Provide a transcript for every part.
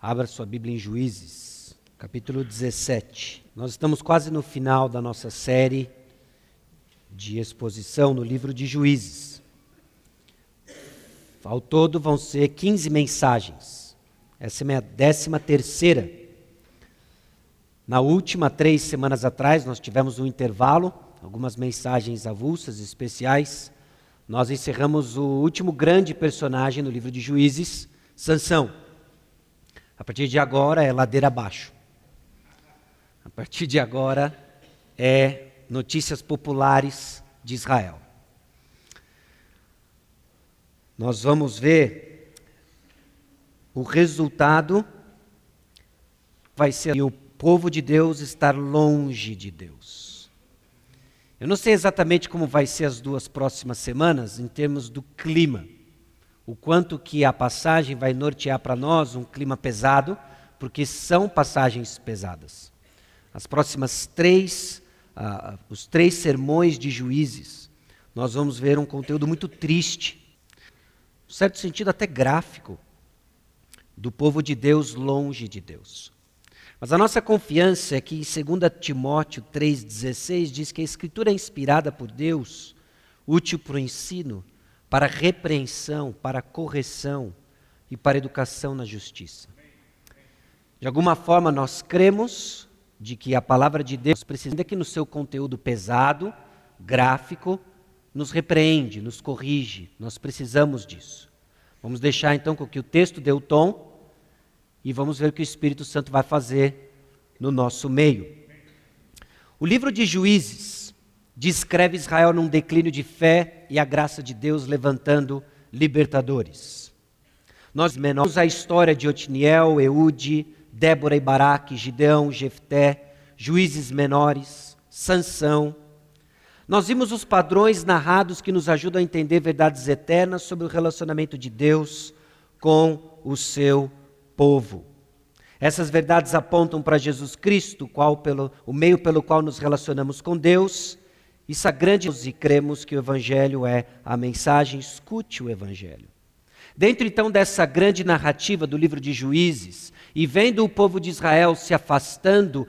Abra sua Bíblia em Juízes, capítulo 17. Nós estamos quase no final da nossa série de exposição no livro de Juízes. Ao todo vão ser 15 mensagens. Essa é a minha décima terceira. Na última três semanas atrás, nós tivemos um intervalo, algumas mensagens avulsas, especiais. Nós encerramos o último grande personagem no livro de Juízes, Sansão. A partir de agora é ladeira abaixo. A partir de agora é notícias populares de Israel. Nós vamos ver o resultado vai ser o povo de Deus estar longe de Deus. Eu não sei exatamente como vai ser as duas próximas semanas em termos do clima o quanto que a passagem vai nortear para nós um clima pesado, porque são passagens pesadas. As próximas três, uh, os três sermões de juízes, nós vamos ver um conteúdo muito triste, em certo sentido até gráfico, do povo de Deus longe de Deus. Mas a nossa confiança é que em 2 Timóteo 3,16 diz que a Escritura é inspirada por Deus, útil para o ensino, para repreensão, para correção e para educação na justiça. De alguma forma, nós cremos de que a palavra de Deus precisa, ainda que no seu conteúdo pesado, gráfico, nos repreende, nos corrige. Nós precisamos disso. Vamos deixar então com que o texto dê o tom e vamos ver o que o Espírito Santo vai fazer no nosso meio. O livro de Juízes descreve Israel num declínio de fé e a graça de Deus levantando libertadores. Nós menores a história de Otiniel, Eude, Débora e Baraque, Gideão, Jefté, juízes menores, Sansão. Nós vimos os padrões narrados que nos ajudam a entender verdades eternas sobre o relacionamento de Deus com o seu povo. Essas verdades apontam para Jesus Cristo, qual pelo, o meio pelo qual nos relacionamos com Deus, isso é grande e cremos que o Evangelho é a mensagem, escute o Evangelho. Dentro então dessa grande narrativa do livro de Juízes, e vendo o povo de Israel se afastando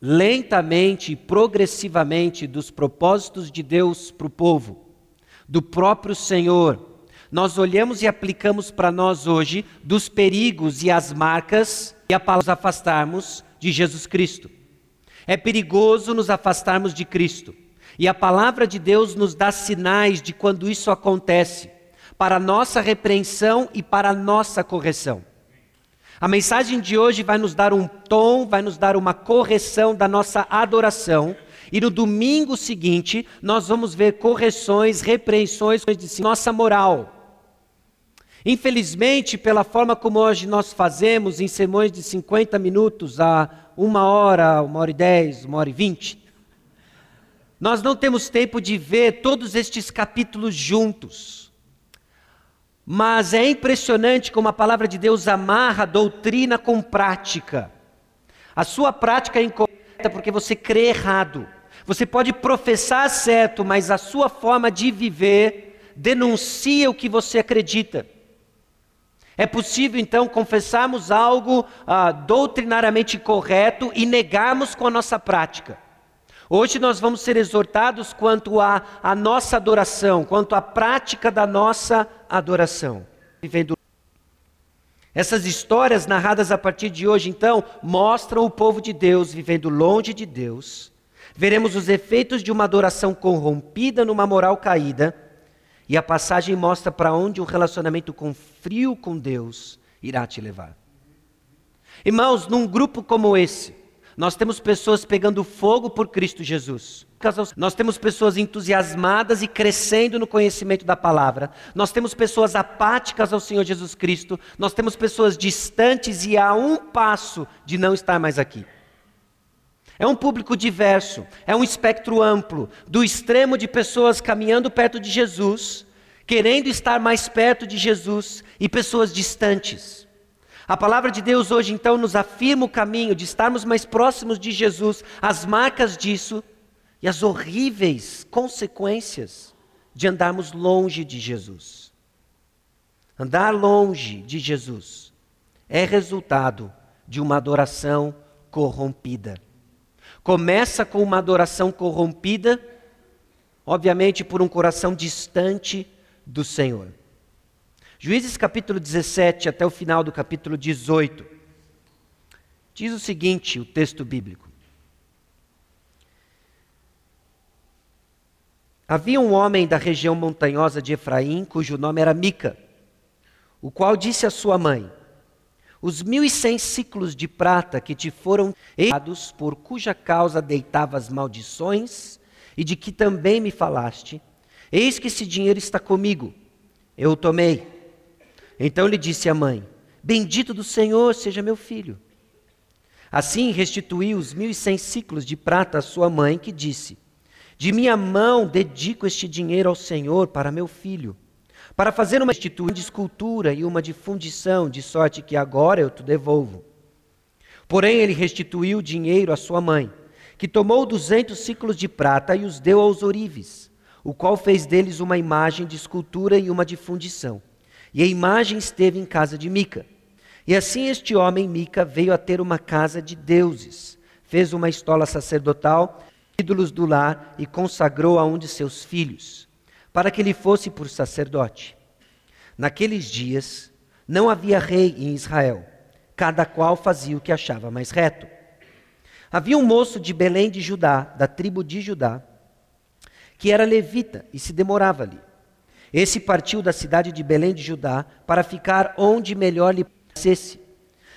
lentamente e progressivamente dos propósitos de Deus para o povo, do próprio Senhor, nós olhamos e aplicamos para nós hoje dos perigos e as marcas e a nos afastarmos de Jesus Cristo. É perigoso nos afastarmos de Cristo. E a palavra de Deus nos dá sinais de quando isso acontece, para nossa repreensão e para nossa correção. A mensagem de hoje vai nos dar um tom, vai nos dar uma correção da nossa adoração. E no domingo seguinte, nós vamos ver correções, repreensões de nossa moral. Infelizmente, pela forma como hoje nós fazemos em sermões de 50 minutos a uma hora, uma hora e dez, uma hora e vinte, nós não temos tempo de ver todos estes capítulos juntos. Mas é impressionante como a palavra de Deus amarra doutrina com prática. A sua prática é incorreta porque você crê errado. Você pode professar certo, mas a sua forma de viver denuncia o que você acredita. É possível então confessarmos algo ah, doutrinariamente correto e negarmos com a nossa prática. Hoje nós vamos ser exortados quanto à nossa adoração, quanto à prática da nossa adoração. Vivendo essas histórias narradas a partir de hoje, então, mostram o povo de Deus vivendo longe de Deus. Veremos os efeitos de uma adoração corrompida numa moral caída. E a passagem mostra para onde um relacionamento com frio com Deus irá te levar. Irmãos, num grupo como esse, nós temos pessoas pegando fogo por Cristo Jesus. Nós temos pessoas entusiasmadas e crescendo no conhecimento da palavra. Nós temos pessoas apáticas ao Senhor Jesus Cristo. Nós temos pessoas distantes e a um passo de não estar mais aqui. É um público diverso, é um espectro amplo, do extremo de pessoas caminhando perto de Jesus, querendo estar mais perto de Jesus, e pessoas distantes. A palavra de Deus hoje então nos afirma o caminho de estarmos mais próximos de Jesus, as marcas disso e as horríveis consequências de andarmos longe de Jesus. Andar longe de Jesus é resultado de uma adoração corrompida. Começa com uma adoração corrompida, obviamente por um coração distante do Senhor. Juízes capítulo 17 até o final do capítulo 18. Diz o seguinte, o texto bíblico: Havia um homem da região montanhosa de Efraim, cujo nome era Mica, o qual disse à sua mãe: os mil e cem ciclos de prata que te foram dados, por cuja causa deitavas maldições, e de que também me falaste, eis que esse dinheiro está comigo, eu o tomei. Então lhe disse a mãe: Bendito do Senhor seja meu filho. Assim restituiu os mil e cem ciclos de prata à sua mãe, que disse: De minha mão dedico este dinheiro ao Senhor para meu filho para fazer uma instituição de escultura e uma de fundição, de sorte que agora eu te devolvo. Porém, ele restituiu o dinheiro à sua mãe, que tomou duzentos ciclos de prata e os deu aos orives, o qual fez deles uma imagem de escultura e uma de fundição. E a imagem esteve em casa de Mica. E assim este homem, Mica, veio a ter uma casa de deuses, fez uma estola sacerdotal, ídolos do lar e consagrou a um de seus filhos para que ele fosse por sacerdote. Naqueles dias não havia rei em Israel, cada qual fazia o que achava mais reto. Havia um moço de Belém de Judá, da tribo de Judá, que era levita e se demorava ali. Esse partiu da cidade de Belém de Judá para ficar onde melhor lhe parecesse.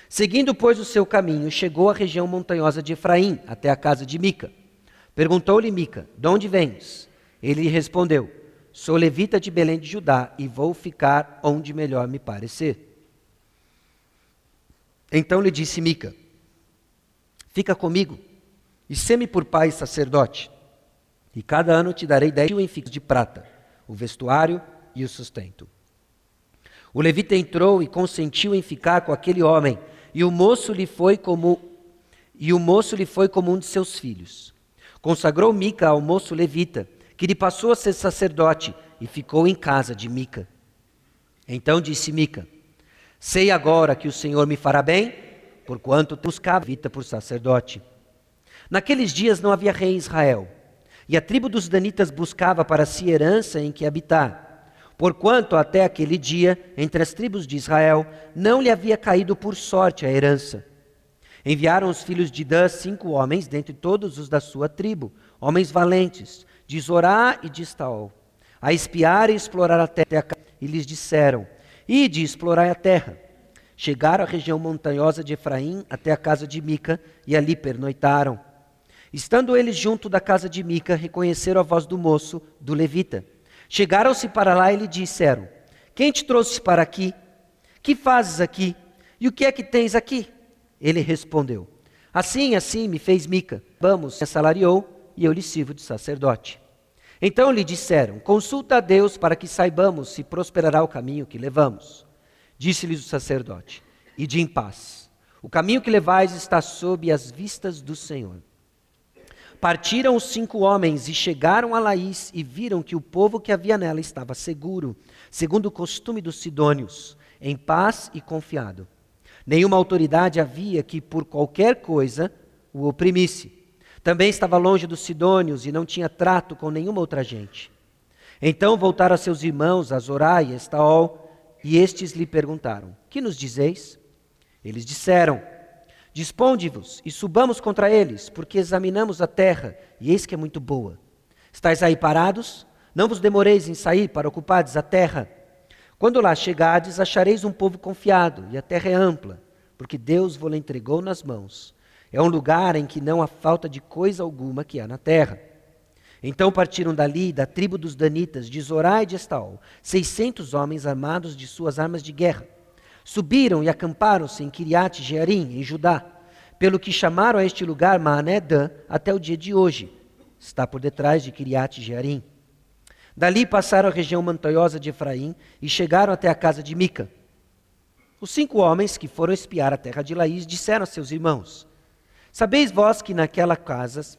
Seguindo, pois, o seu caminho, chegou à região montanhosa de Efraim, até a casa de Mica. Perguntou-lhe Mica: De onde vens? Ele lhe respondeu: Sou levita de Belém de Judá e vou ficar onde melhor me parecer. Então lhe disse Mica: Fica comigo e sê-me por pai sacerdote, e cada ano te darei dez mil de prata, o vestuário e o sustento. O levita entrou e consentiu em ficar com aquele homem, e o moço lhe foi como e o moço lhe foi como um de seus filhos. Consagrou Mica ao moço levita que lhe passou a ser sacerdote e ficou em casa de Mica. Então disse Mica: Sei agora que o Senhor me fará bem, porquanto buscava vita por sacerdote. Naqueles dias não havia rei em Israel, e a tribo dos danitas buscava para si herança em que habitar, porquanto até aquele dia, entre as tribos de Israel, não lhe havia caído por sorte a herança. Enviaram os filhos de Dan cinco homens dentre todos os da sua tribo, homens valentes, de Zorá e de Estaol, a espiar e explorar a terra. E lhes disseram: Ide explorar a terra. Chegaram à região montanhosa de Efraim até a casa de Mica e ali pernoitaram. Estando eles junto da casa de Mica, reconheceram a voz do moço, do levita. Chegaram-se para lá e lhe disseram: Quem te trouxe para aqui? Que fazes aqui? E o que é que tens aqui? Ele respondeu: Assim, assim me fez Mica. Vamos, assalariou e eu lhe sirvo de sacerdote. Então lhe disseram: Consulta a Deus para que saibamos se prosperará o caminho que levamos. Disse-lhes o sacerdote: Ide em paz. O caminho que levais está sob as vistas do Senhor. Partiram os cinco homens e chegaram a Laís e viram que o povo que havia nela estava seguro, segundo o costume dos sidônios, em paz e confiado. Nenhuma autoridade havia que por qualquer coisa o oprimisse. Também estava longe dos sidônios e não tinha trato com nenhuma outra gente. Então voltaram a seus irmãos, a Zorá e Estaol, e estes lhe perguntaram: Que nos dizeis? Eles disseram: Disponde-vos e subamos contra eles, porque examinamos a terra, e eis que é muito boa. Estais aí parados? Não vos demoreis em sair para ocupardes a terra. Quando lá chegardes, achareis um povo confiado, e a terra é ampla, porque Deus vos entregou nas mãos. É um lugar em que não há falta de coisa alguma que há na terra. Então partiram dali, da tribo dos Danitas, de Zorá e de Estaol, seiscentos homens armados de suas armas de guerra. Subiram e acamparam-se em Kiriat Jearim, em Judá, pelo que chamaram a este lugar Maané-Dan até o dia de hoje. Está por detrás de Kiriat Jearim. Dali passaram a região montanhosa de Efraim e chegaram até a casa de Mica. Os cinco homens que foram espiar a terra de Laís disseram a seus irmãos: Sabeis vós que naquelas casas,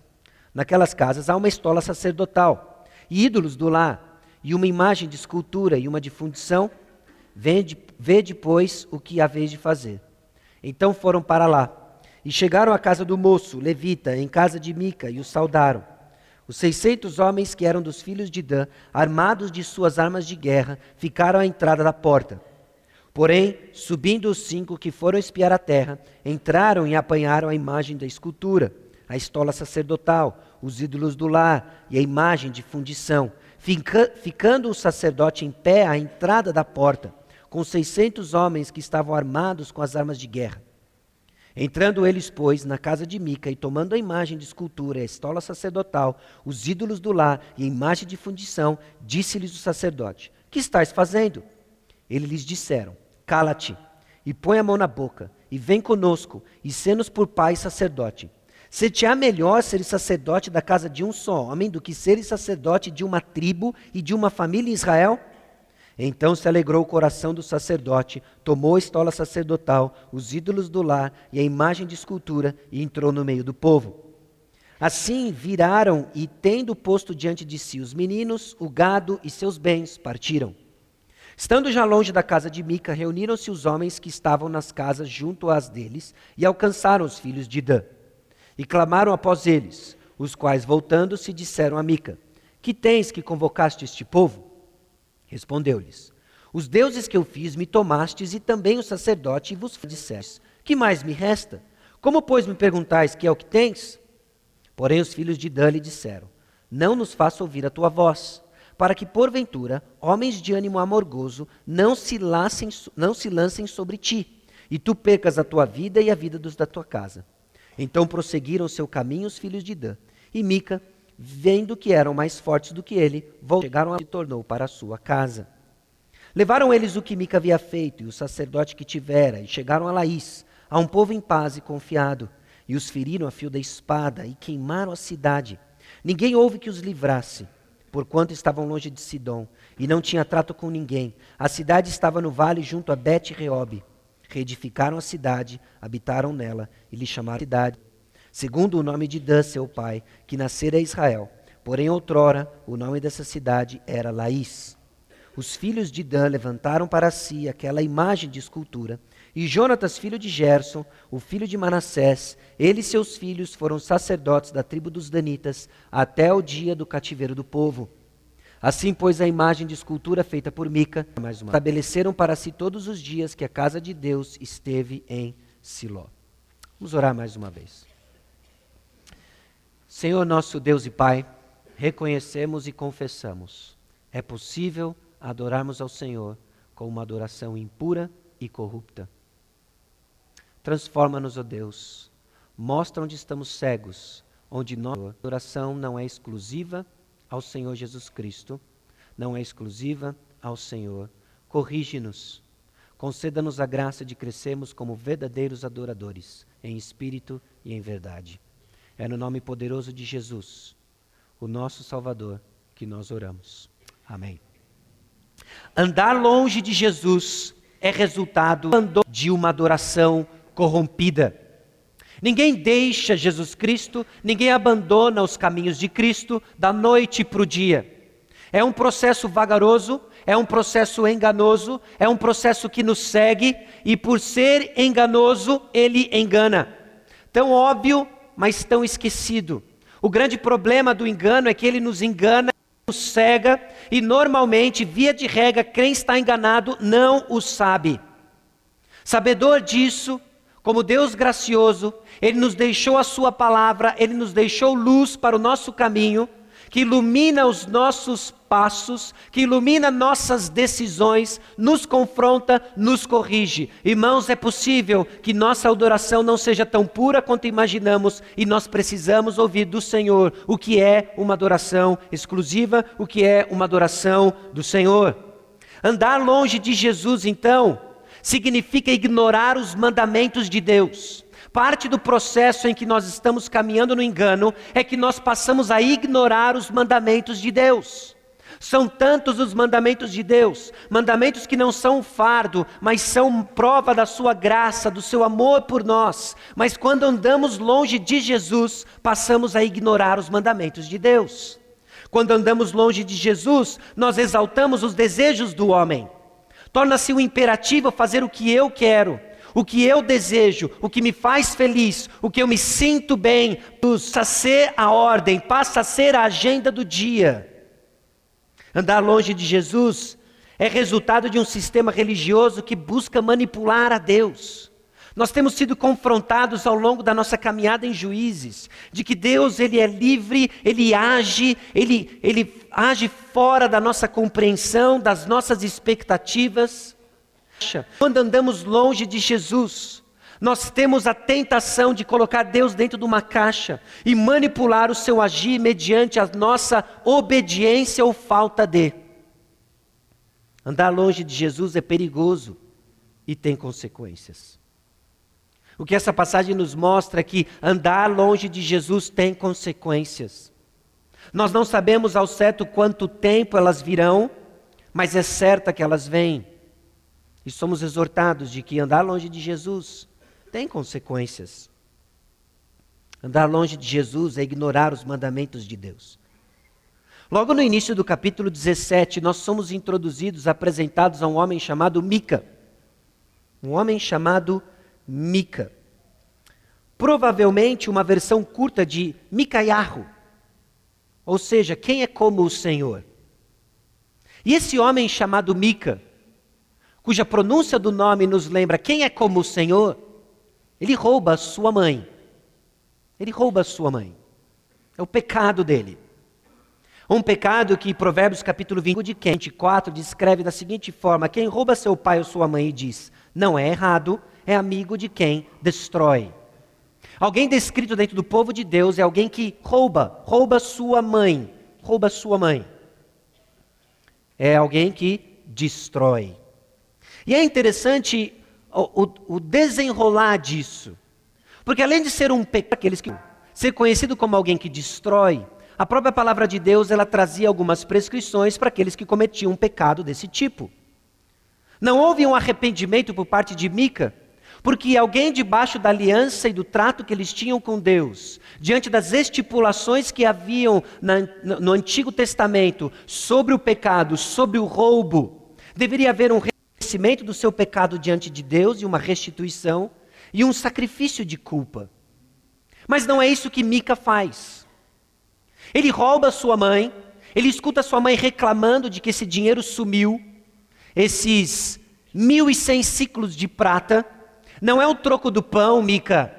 naquelas casas há uma estola sacerdotal, e ídolos do lar, e uma imagem de escultura e uma de fundição? Vede, vede, pois, o que haveis de fazer. Então foram para lá. E chegaram à casa do moço, levita, em casa de Mica, e o saudaram. Os seiscentos homens que eram dos filhos de Dan, armados de suas armas de guerra, ficaram à entrada da porta. Porém, subindo os cinco que foram espiar a terra, entraram e apanharam a imagem da escultura, a estola sacerdotal, os ídolos do lar e a imagem de fundição, fica, ficando o sacerdote em pé à entrada da porta, com seiscentos homens que estavam armados com as armas de guerra. Entrando eles, pois, na casa de Mica e tomando a imagem de escultura, a estola sacerdotal, os ídolos do lar e a imagem de fundição, disse-lhes o sacerdote: Que estáis fazendo? Eles lhes disseram: Cala-te e põe a mão na boca, e vem conosco, e sê-nos por pai sacerdote. Se-te-á melhor ser sacerdote da casa de um só homem do que ser sacerdote de uma tribo e de uma família em Israel? Então se alegrou o coração do sacerdote, tomou a estola sacerdotal, os ídolos do lar e a imagem de escultura e entrou no meio do povo. Assim viraram e, tendo posto diante de si os meninos, o gado e seus bens, partiram. Estando já longe da casa de Mica, reuniram-se os homens que estavam nas casas junto às deles e alcançaram os filhos de Dan. E clamaram após eles, os quais, voltando-se, disseram a Mica: Que tens que convocaste este povo? Respondeu-lhes: Os deuses que eu fiz me tomastes e também o sacerdote e vos disseste: Que mais me resta? Como, pois, me perguntais que é o que tens? Porém, os filhos de Dan lhe disseram: Não nos faça ouvir a tua voz para que, porventura, homens de ânimo amorgoso não se, lancem, não se lancem sobre ti, e tu percas a tua vida e a vida dos da tua casa. Então prosseguiram seu caminho os filhos de Dan, e Mica, vendo que eram mais fortes do que ele, chegaram e tornou para sua casa. Levaram eles o que Mica havia feito e o sacerdote que tivera, e chegaram a Laís, a um povo em paz e confiado, e os feriram a fio da espada e queimaram a cidade. Ninguém houve que os livrasse porquanto estavam longe de Sidom, e não tinha trato com ninguém. A cidade estava no vale junto a Bet-Reob. Reedificaram a cidade, habitaram nela, e lhe chamaram cidade, segundo o nome de Dan, seu pai, que nascera Israel. Porém, outrora, o nome dessa cidade era Laís. Os filhos de Dan levantaram para si aquela imagem de escultura, e Jonatas, filho de Gerson, o filho de Manassés, ele e seus filhos foram sacerdotes da tribo dos Danitas até o dia do cativeiro do povo. Assim, pois, a imagem de escultura feita por Mica, estabeleceram para si todos os dias que a casa de Deus esteve em Siló. Vamos orar mais uma vez. Senhor nosso Deus e Pai, reconhecemos e confessamos: é possível adorarmos ao Senhor com uma adoração impura e corrupta. Transforma-nos, ó Deus. Mostra onde estamos cegos, onde nossa adoração não é exclusiva ao Senhor Jesus Cristo, não é exclusiva ao Senhor. Corrige-nos. Conceda-nos a graça de crescermos como verdadeiros adoradores, em espírito e em verdade. É no nome poderoso de Jesus, o nosso Salvador, que nós oramos. Amém. Andar longe de Jesus é resultado de uma adoração corrompida. Ninguém deixa Jesus Cristo, ninguém abandona os caminhos de Cristo da noite para o dia. É um processo vagaroso, é um processo enganoso, é um processo que nos segue e, por ser enganoso, ele engana. Tão óbvio, mas tão esquecido. O grande problema do engano é que ele nos engana, nos cega e, normalmente, via de regra, quem está enganado não o sabe. Sabedor disso, como Deus gracioso, Ele nos deixou a Sua palavra, Ele nos deixou luz para o nosso caminho, que ilumina os nossos passos, que ilumina nossas decisões, nos confronta, nos corrige. Irmãos, é possível que nossa adoração não seja tão pura quanto imaginamos e nós precisamos ouvir do Senhor o que é uma adoração exclusiva, o que é uma adoração do Senhor. Andar longe de Jesus, então, significa ignorar os mandamentos de Deus. Parte do processo em que nós estamos caminhando no engano é que nós passamos a ignorar os mandamentos de Deus. São tantos os mandamentos de Deus, mandamentos que não são um fardo, mas são prova da sua graça, do seu amor por nós. Mas quando andamos longe de Jesus, passamos a ignorar os mandamentos de Deus. Quando andamos longe de Jesus, nós exaltamos os desejos do homem. Torna-se um imperativo fazer o que eu quero. O que eu desejo, o que me faz feliz, o que eu me sinto bem, passa a ser a ordem, passa a ser a agenda do dia. Andar longe de Jesus é resultado de um sistema religioso que busca manipular a Deus. Nós temos sido confrontados ao longo da nossa caminhada em juízes, de que Deus ele é livre, ele age, ele, ele age fora da nossa compreensão, das nossas expectativas. Quando andamos longe de Jesus, nós temos a tentação de colocar Deus dentro de uma caixa e manipular o seu agir mediante a nossa obediência ou falta de. Andar longe de Jesus é perigoso e tem consequências. O que essa passagem nos mostra é que andar longe de Jesus tem consequências. Nós não sabemos ao certo quanto tempo elas virão, mas é certa que elas vêm. E somos exortados de que andar longe de Jesus tem consequências. Andar longe de Jesus é ignorar os mandamentos de Deus. Logo no início do capítulo 17, nós somos introduzidos, apresentados a um homem chamado Mica. Um homem chamado Mica. Provavelmente uma versão curta de Micaiarro, ou seja, quem é como o Senhor. E esse homem chamado Mica, cuja pronúncia do nome nos lembra quem é como o Senhor, ele rouba a sua mãe. Ele rouba a sua mãe. É o pecado dele. Um pecado que Provérbios capítulo 20, de 24 descreve da seguinte forma: quem rouba seu pai ou sua mãe e diz, não é errado, é amigo de quem destrói. Alguém descrito dentro do povo de Deus é alguém que rouba, rouba sua mãe, rouba sua mãe. É alguém que destrói. E é interessante o, o, o desenrolar disso. Porque além de ser um pecado, aqueles que ser conhecido como alguém que destrói, a própria palavra de Deus ela trazia algumas prescrições para aqueles que cometiam um pecado desse tipo. Não houve um arrependimento por parte de Mica, porque alguém debaixo da aliança e do trato que eles tinham com Deus, diante das estipulações que haviam na, no Antigo Testamento sobre o pecado, sobre o roubo, deveria haver um reconhecimento do seu pecado diante de Deus e uma restituição e um sacrifício de culpa. Mas não é isso que Mica faz. Ele rouba sua mãe, ele escuta sua mãe reclamando de que esse dinheiro sumiu, esses mil e cem ciclos de prata, não é o troco do pão, Mica.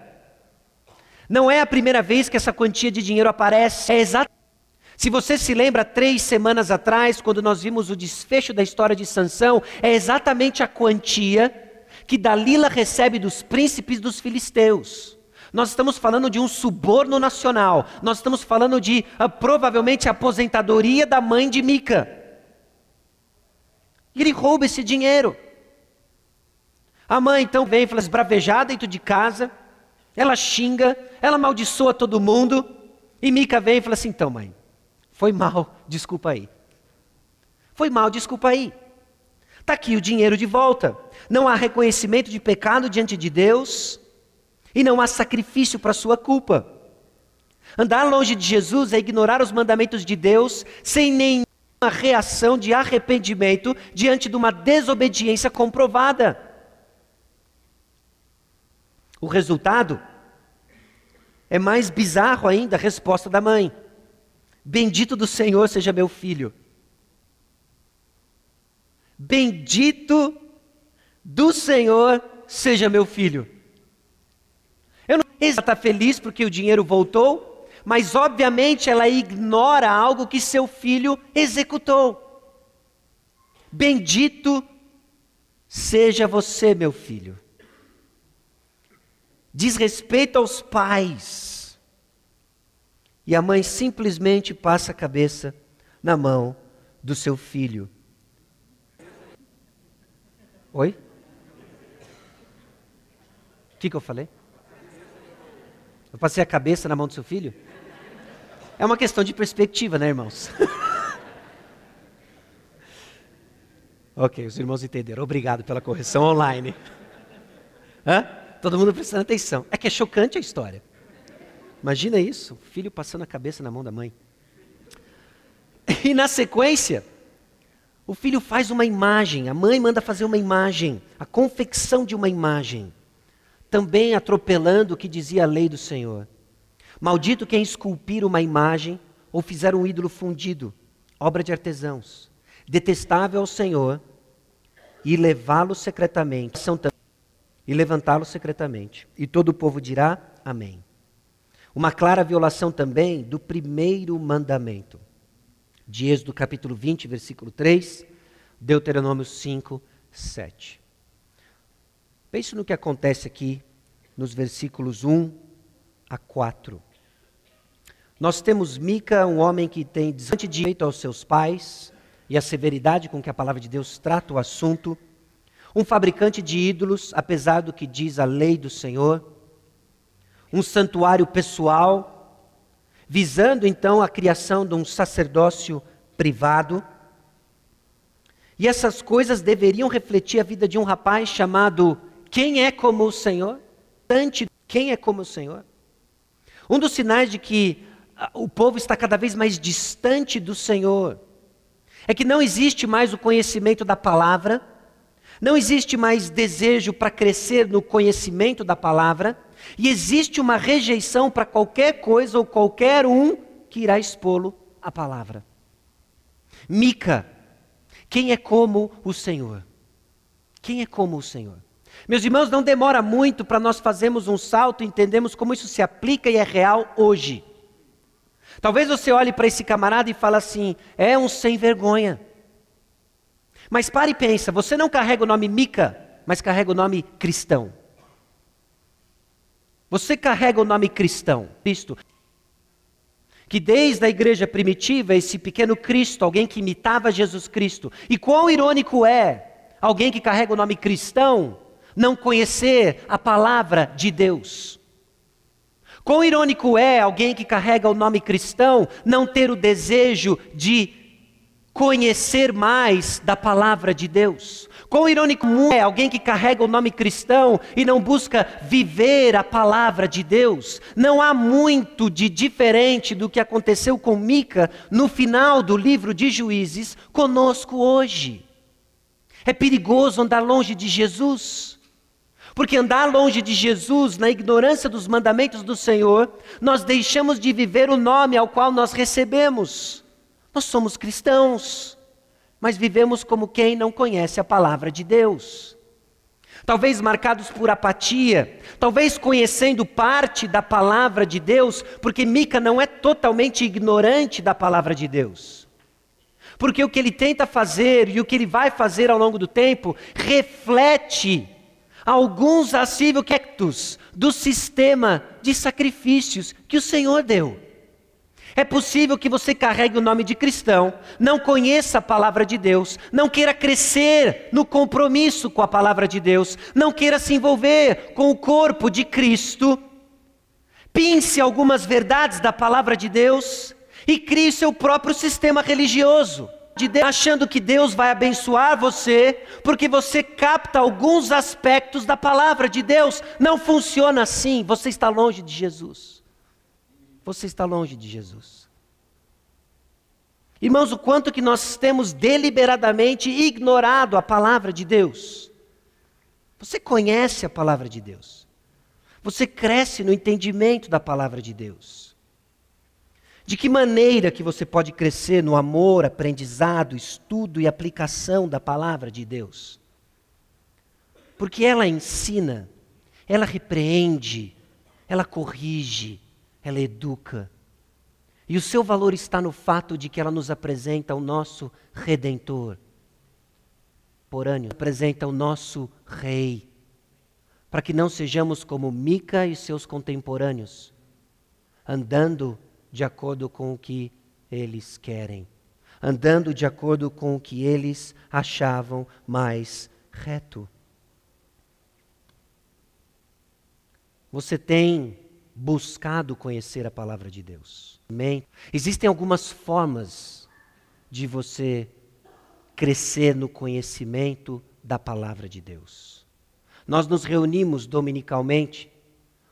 Não é a primeira vez que essa quantia de dinheiro aparece. É exatamente. Se você se lembra, três semanas atrás, quando nós vimos o desfecho da história de Sansão, é exatamente a quantia que Dalila recebe dos príncipes dos filisteus. Nós estamos falando de um suborno nacional. Nós estamos falando de uh, provavelmente a aposentadoria da mãe de Mica. E ele rouba esse dinheiro. A mãe então vem e fala esbravejada dentro de casa, ela xinga, ela amaldiçoa todo mundo, e Mica vem e fala assim: então, mãe, foi mal, desculpa aí. Foi mal, desculpa aí. Está aqui o dinheiro de volta. Não há reconhecimento de pecado diante de Deus e não há sacrifício para sua culpa. Andar longe de Jesus é ignorar os mandamentos de Deus sem nenhuma reação de arrependimento diante de uma desobediência comprovada. O resultado é mais bizarro ainda a resposta da mãe: Bendito do Senhor seja meu filho. Bendito do Senhor seja meu filho. Eu não está feliz porque o dinheiro voltou, mas obviamente ela ignora algo que seu filho executou. Bendito seja você, meu filho diz respeito aos pais. E a mãe simplesmente passa a cabeça na mão do seu filho. Oi? O que, que eu falei? Eu passei a cabeça na mão do seu filho? É uma questão de perspectiva, né, irmãos? ok, os irmãos entenderam. Obrigado pela correção online. Hã? todo mundo prestando atenção. É que é chocante a história. Imagina isso, o filho passando a cabeça na mão da mãe. E na sequência, o filho faz uma imagem, a mãe manda fazer uma imagem, a confecção de uma imagem. também atropelando o que dizia a lei do Senhor. Maldito quem esculpir uma imagem ou fizer um ídolo fundido, obra de artesãos, detestável ao Senhor, e levá-lo secretamente, e levantá-lo secretamente. E todo o povo dirá: Amém. Uma clara violação também do primeiro mandamento. De Êxodo capítulo 20, versículo 3, Deuteronômio 5, 7. Pense no que acontece aqui nos versículos 1 a 4. Nós temos Mica, um homem que tem desante direito aos seus pais e a severidade com que a palavra de Deus trata o assunto. Um fabricante de ídolos, apesar do que diz a lei do Senhor. Um santuário pessoal, visando então a criação de um sacerdócio privado. E essas coisas deveriam refletir a vida de um rapaz chamado Quem é como o Senhor? Quem é como o Senhor? Um dos sinais de que o povo está cada vez mais distante do Senhor. É que não existe mais o conhecimento da palavra, não existe mais desejo para crescer no conhecimento da palavra, e existe uma rejeição para qualquer coisa ou qualquer um que irá expô-lo à palavra. Mica, quem é como o Senhor? Quem é como o Senhor? Meus irmãos, não demora muito para nós fazermos um salto e entendermos como isso se aplica e é real hoje. Talvez você olhe para esse camarada e fale assim: é um sem vergonha. Mas pare e pensa, você não carrega o nome Mica, mas carrega o nome cristão. Você carrega o nome cristão, Cristo. Que desde a igreja primitiva, esse pequeno Cristo, alguém que imitava Jesus Cristo. E quão irônico é alguém que carrega o nome cristão não conhecer a palavra de Deus. Quão irônico é alguém que carrega o nome cristão não ter o desejo de conhecer mais da palavra de Deus. Quão irônico é alguém que carrega o nome cristão e não busca viver a palavra de Deus. Não há muito de diferente do que aconteceu com Mica no final do livro de Juízes conosco hoje. É perigoso andar longe de Jesus. Porque andar longe de Jesus, na ignorância dos mandamentos do Senhor, nós deixamos de viver o nome ao qual nós recebemos. Nós somos cristãos, mas vivemos como quem não conhece a palavra de Deus. Talvez marcados por apatia, talvez conhecendo parte da palavra de Deus, porque Mica não é totalmente ignorante da palavra de Deus. Porque o que ele tenta fazer e o que ele vai fazer ao longo do tempo reflete alguns acivocectus do sistema de sacrifícios que o Senhor deu. É possível que você carregue o nome de cristão, não conheça a palavra de Deus, não queira crescer no compromisso com a palavra de Deus, não queira se envolver com o corpo de Cristo, pince algumas verdades da palavra de Deus e crie seu próprio sistema religioso de Deus, achando que Deus vai abençoar você, porque você capta alguns aspectos da palavra de Deus. Não funciona assim. Você está longe de Jesus. Você está longe de Jesus. Irmãos, o quanto que nós temos deliberadamente ignorado a palavra de Deus. Você conhece a palavra de Deus. Você cresce no entendimento da palavra de Deus. De que maneira que você pode crescer no amor, aprendizado, estudo e aplicação da palavra de Deus? Porque ela ensina, ela repreende, ela corrige, ela educa. E o seu valor está no fato de que ela nos apresenta o nosso redentor. Porâneo, apresenta o nosso rei. Para que não sejamos como Mica e seus contemporâneos, andando de acordo com o que eles querem, andando de acordo com o que eles achavam mais reto. Você tem buscado conhecer a palavra de Deus? Amém? Existem algumas formas de você crescer no conhecimento da palavra de Deus. Nós nos reunimos dominicalmente,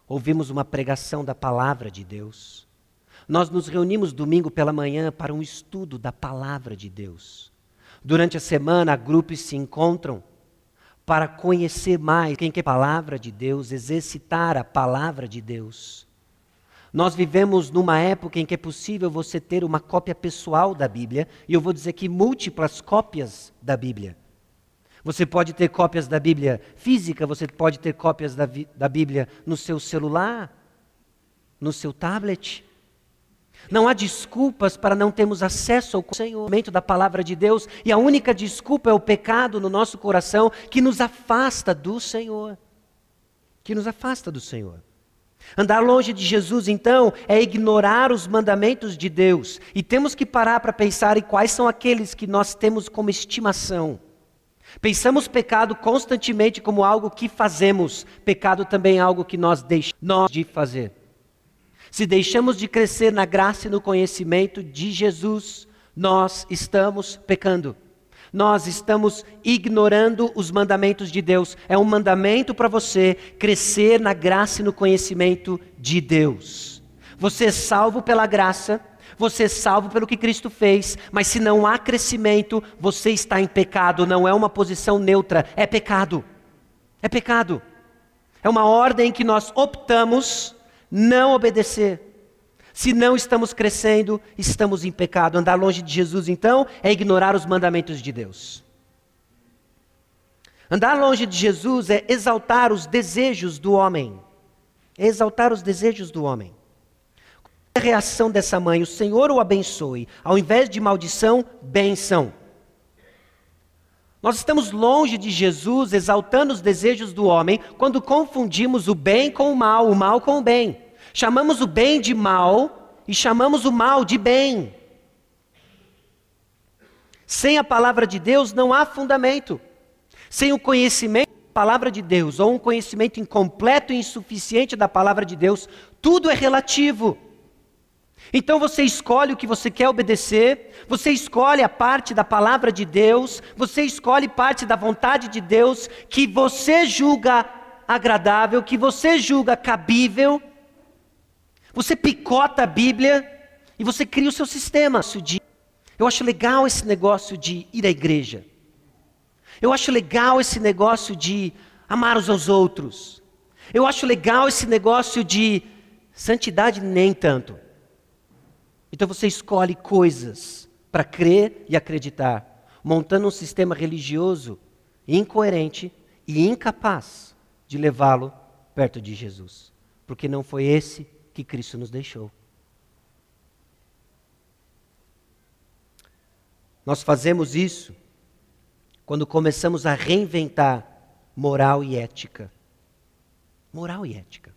ouvimos uma pregação da palavra de Deus. Nós nos reunimos domingo pela manhã para um estudo da palavra de Deus. Durante a semana, grupos se encontram para conhecer mais quem que é a palavra de Deus, exercitar a palavra de Deus. Nós vivemos numa época em que é possível você ter uma cópia pessoal da Bíblia, e eu vou dizer que múltiplas cópias da Bíblia. Você pode ter cópias da Bíblia física, você pode ter cópias da, da Bíblia no seu celular, no seu tablet. Não há desculpas para não termos acesso ao conhecimento da palavra de Deus, e a única desculpa é o pecado no nosso coração que nos afasta do Senhor. Que nos afasta do Senhor. Andar longe de Jesus, então, é ignorar os mandamentos de Deus, e temos que parar para pensar em quais são aqueles que nós temos como estimação. Pensamos pecado constantemente como algo que fazemos, pecado também é algo que nós deixamos de fazer. Se deixamos de crescer na graça e no conhecimento de Jesus, nós estamos pecando. Nós estamos ignorando os mandamentos de Deus. É um mandamento para você crescer na graça e no conhecimento de Deus. Você é salvo pela graça, você é salvo pelo que Cristo fez, mas se não há crescimento, você está em pecado, não é uma posição neutra, é pecado. É pecado. É uma ordem que nós optamos não obedecer. Se não estamos crescendo, estamos em pecado. Andar longe de Jesus, então, é ignorar os mandamentos de Deus. Andar longe de Jesus é exaltar os desejos do homem. É exaltar os desejos do homem. Qual é a reação dessa mãe? O Senhor o abençoe. Ao invés de maldição, bênção. Nós estamos longe de Jesus, exaltando os desejos do homem, quando confundimos o bem com o mal, o mal com o bem. Chamamos o bem de mal e chamamos o mal de bem. Sem a palavra de Deus não há fundamento. Sem o conhecimento da palavra de Deus, ou um conhecimento incompleto e insuficiente da palavra de Deus, tudo é relativo. Então você escolhe o que você quer obedecer, você escolhe a parte da palavra de Deus, você escolhe parte da vontade de Deus que você julga agradável, que você julga cabível. Você picota a Bíblia e você cria o seu sistema. Eu acho legal esse negócio de ir à igreja. Eu acho legal esse negócio de amar uns aos outros. Eu acho legal esse negócio de santidade nem tanto. Então você escolhe coisas para crer e acreditar, montando um sistema religioso incoerente e incapaz de levá-lo perto de Jesus, porque não foi esse que Cristo nos deixou. Nós fazemos isso quando começamos a reinventar moral e ética. Moral e ética.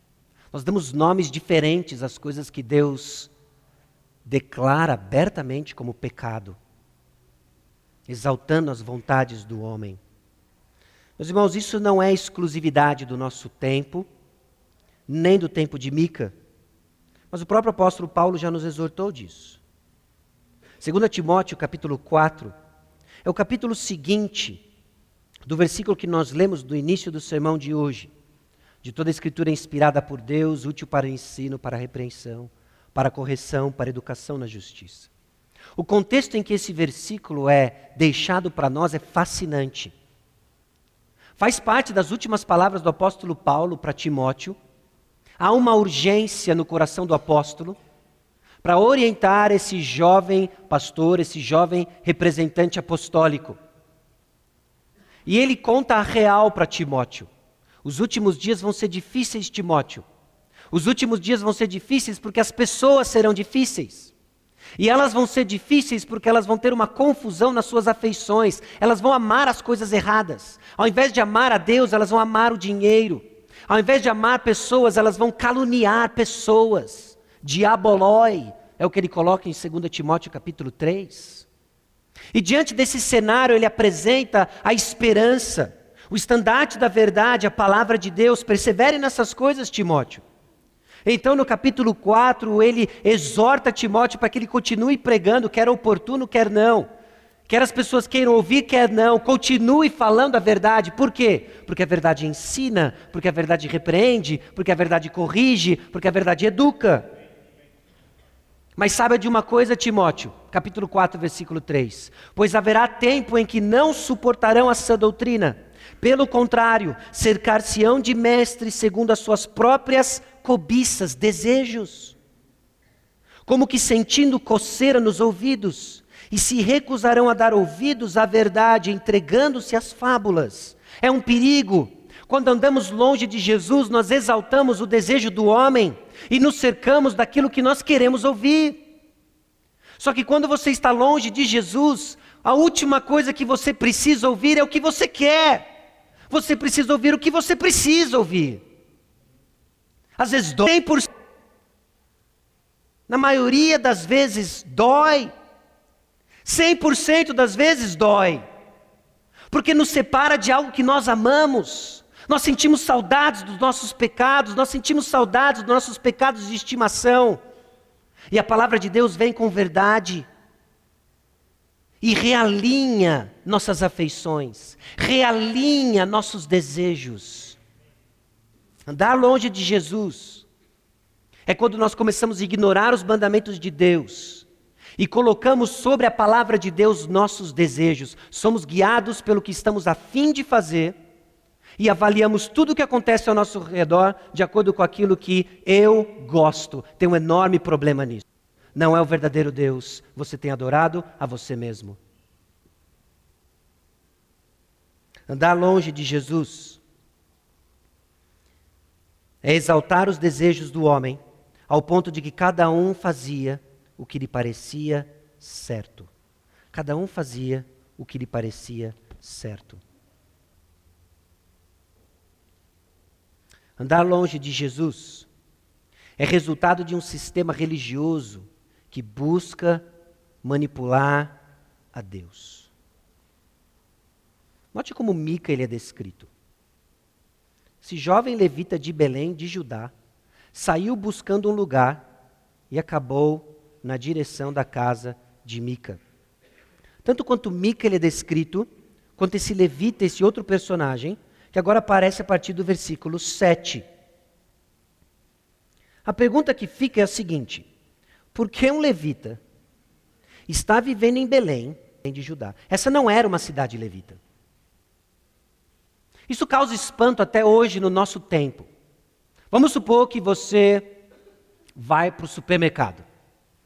Nós damos nomes diferentes às coisas que Deus declara abertamente como pecado, exaltando as vontades do homem. Meus irmãos, isso não é exclusividade do nosso tempo, nem do tempo de Mica, mas o próprio apóstolo Paulo já nos exortou disso. 2 Timóteo, capítulo 4, é o capítulo seguinte do versículo que nós lemos do início do sermão de hoje. De toda a escritura inspirada por Deus, útil para o ensino, para a repreensão, para correção, para educação na justiça. O contexto em que esse versículo é deixado para nós é fascinante. Faz parte das últimas palavras do apóstolo Paulo para Timóteo. Há uma urgência no coração do apóstolo para orientar esse jovem pastor, esse jovem representante apostólico. E ele conta a real para Timóteo. Os últimos dias vão ser difíceis, Timóteo. Os últimos dias vão ser difíceis porque as pessoas serão difíceis. E elas vão ser difíceis porque elas vão ter uma confusão nas suas afeições. Elas vão amar as coisas erradas. Ao invés de amar a Deus, elas vão amar o dinheiro. Ao invés de amar pessoas, elas vão caluniar pessoas. Diabolói é o que ele coloca em 2 Timóteo capítulo 3. E diante desse cenário, ele apresenta a esperança, o estandarte da verdade, a palavra de Deus. Persevere nessas coisas, Timóteo. Então, no capítulo 4, ele exorta Timóteo para que ele continue pregando, quer oportuno, quer não. Quer as pessoas queiram ouvir, quer não. Continue falando a verdade. Por quê? Porque a verdade ensina, porque a verdade repreende, porque a verdade corrige, porque a verdade educa. Mas saiba de uma coisa, Timóteo, capítulo 4, versículo 3: Pois haverá tempo em que não suportarão a sã doutrina, Pelo contrário, cercar-se-ão de mestres segundo as suas próprias cobiças, desejos. Como que sentindo coceira nos ouvidos, e se recusarão a dar ouvidos à verdade, entregando-se às fábulas. É um perigo. Quando andamos longe de Jesus, nós exaltamos o desejo do homem e nos cercamos daquilo que nós queremos ouvir. Só que quando você está longe de Jesus, a última coisa que você precisa ouvir é o que você quer. Você precisa ouvir o que você precisa ouvir. Às vezes dói por na maioria das vezes dói. 100% das vezes dói. Porque nos separa de algo que nós amamos. Nós sentimos saudades dos nossos pecados, nós sentimos saudades dos nossos pecados de estimação. E a palavra de Deus vem com verdade e realinha nossas afeições, realinha nossos desejos. Andar longe de Jesus é quando nós começamos a ignorar os mandamentos de Deus e colocamos sobre a palavra de Deus nossos desejos. Somos guiados pelo que estamos a fim de fazer e avaliamos tudo o que acontece ao nosso redor de acordo com aquilo que eu gosto. Tem um enorme problema nisso. Não é o verdadeiro Deus. Você tem adorado a você mesmo. Andar longe de Jesus é exaltar os desejos do homem ao ponto de que cada um fazia o que lhe parecia certo. Cada um fazia o que lhe parecia certo. Andar longe de Jesus é resultado de um sistema religioso que busca manipular a Deus. Note como Mica ele é descrito. Esse jovem levita de Belém, de Judá, saiu buscando um lugar e acabou na direção da casa de Mica. Tanto quanto Mica ele é descrito, quanto esse levita, esse outro personagem, que agora aparece a partir do versículo 7. A pergunta que fica é a seguinte: por que um levita está vivendo em Belém, de Judá? Essa não era uma cidade levita. Isso causa espanto até hoje no nosso tempo. Vamos supor que você vai para o supermercado,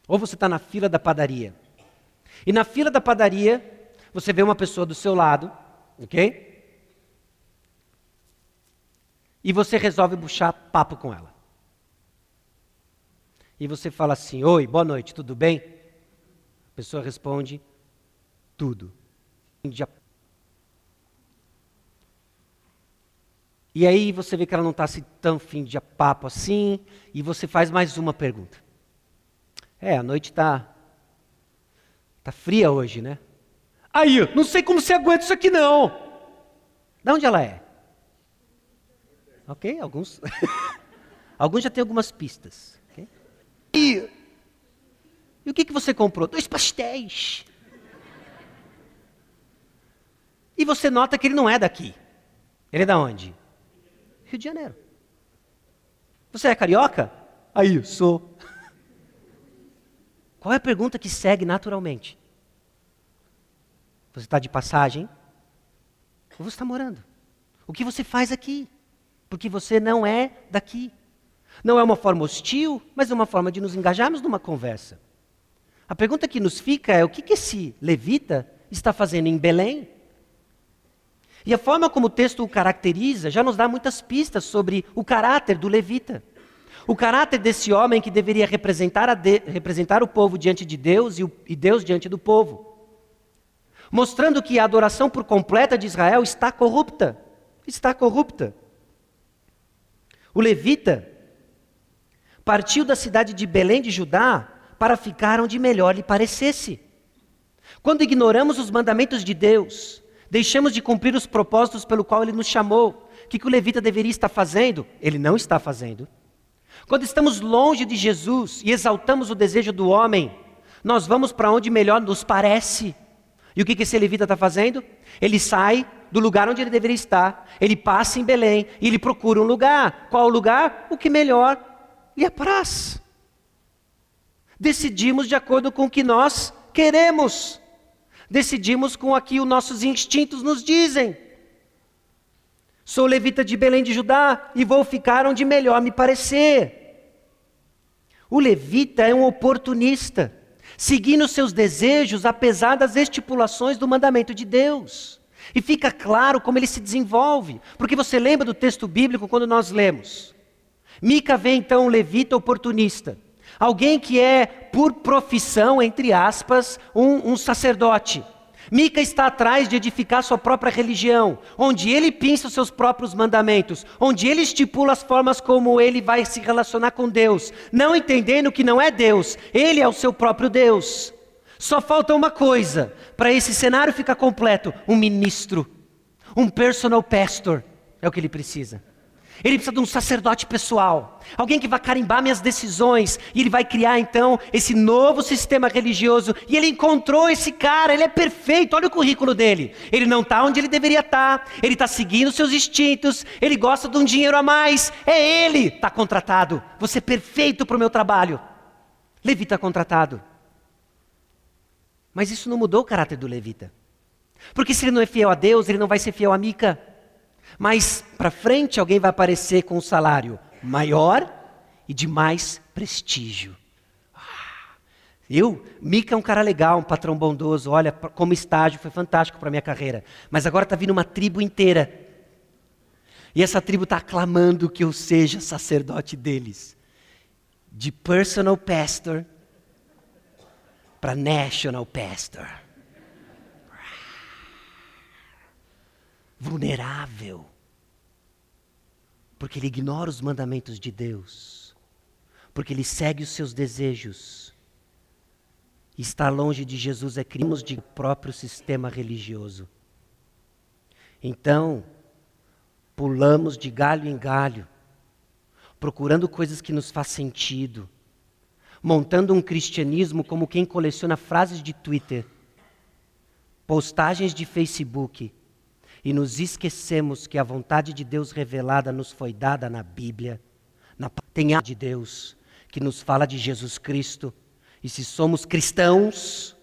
ou você está na fila da padaria. E na fila da padaria, você vê uma pessoa do seu lado, ok? e você resolve puxar papo com ela. E você fala assim: Oi, boa noite, tudo bem? A pessoa responde: Tudo. E aí você vê que ela não está assim, tão fim de papo assim, e você faz mais uma pergunta. É, a noite está tá fria hoje, né? Aí, não sei como você aguenta isso aqui não. De onde ela é? Ok? Alguns. Alguns já têm algumas pistas. Okay? E, e o que, que você comprou? Dois pastéis. E você nota que ele não é daqui. Ele é da onde? Rio de Janeiro. Você é carioca? Aí, sou. Qual é a pergunta que segue naturalmente? Você está de passagem? Ou você está morando? O que você faz aqui? porque você não é daqui. Não é uma forma hostil, mas é uma forma de nos engajarmos numa conversa. A pergunta que nos fica é: o que, que esse levita está fazendo em Belém? E a forma como o texto o caracteriza já nos dá muitas pistas sobre o caráter do levita. O caráter desse homem que deveria representar, de, representar o povo diante de Deus e, o, e Deus diante do povo. Mostrando que a adoração por completa de Israel está corrupta. Está corrupta. O levita partiu da cidade de Belém de Judá para ficar onde melhor lhe parecesse. Quando ignoramos os mandamentos de Deus, deixamos de cumprir os propósitos pelo qual ele nos chamou, o que, que o levita deveria estar fazendo? Ele não está fazendo. Quando estamos longe de Jesus e exaltamos o desejo do homem, nós vamos para onde melhor nos parece. E o que, que esse levita está fazendo? Ele sai do lugar onde ele deveria estar, ele passa em Belém e ele procura um lugar. Qual lugar? O que melhor lhe apraz. Decidimos de acordo com o que nós queremos. Decidimos com o que os nossos instintos nos dizem. Sou levita de Belém de Judá e vou ficar onde melhor me parecer. O levita é um oportunista, seguindo seus desejos apesar das estipulações do mandamento de Deus. E fica claro como ele se desenvolve, porque você lembra do texto bíblico quando nós lemos. Mica vê então um levita oportunista, alguém que é, por profissão, entre aspas, um, um sacerdote. Mica está atrás de edificar sua própria religião, onde ele pensa os seus próprios mandamentos, onde ele estipula as formas como ele vai se relacionar com Deus, não entendendo que não é Deus, ele é o seu próprio Deus. Só falta uma coisa para esse cenário ficar completo: um ministro, um personal pastor. É o que ele precisa. Ele precisa de um sacerdote pessoal, alguém que vai carimbar minhas decisões, e ele vai criar então esse novo sistema religioso. E ele encontrou esse cara, ele é perfeito, olha o currículo dele. Ele não está onde ele deveria estar, tá, ele está seguindo seus instintos, ele gosta de um dinheiro a mais, é ele, está contratado. Você é perfeito para o meu trabalho. Levi está contratado. Mas isso não mudou o caráter do levita. Porque se ele não é fiel a Deus, ele não vai ser fiel a Mica. Mas para frente alguém vai aparecer com um salário maior e de mais prestígio. Ah, eu, Mica é um cara legal, um patrão bondoso. Olha, como estágio foi fantástico para minha carreira. Mas agora está vindo uma tribo inteira. E essa tribo está aclamando que eu seja sacerdote deles. De personal pastor para National Pastor. Vulnerável. Porque ele ignora os mandamentos de Deus. Porque ele segue os seus desejos. Estar longe de Jesus é crimes de próprio sistema religioso. Então, pulamos de galho em galho, procurando coisas que nos faz sentido montando um cristianismo como quem coleciona frases de Twitter, postagens de Facebook, e nos esquecemos que a vontade de Deus revelada nos foi dada na Bíblia, na tem de Deus que nos fala de Jesus Cristo. E se somos cristãos,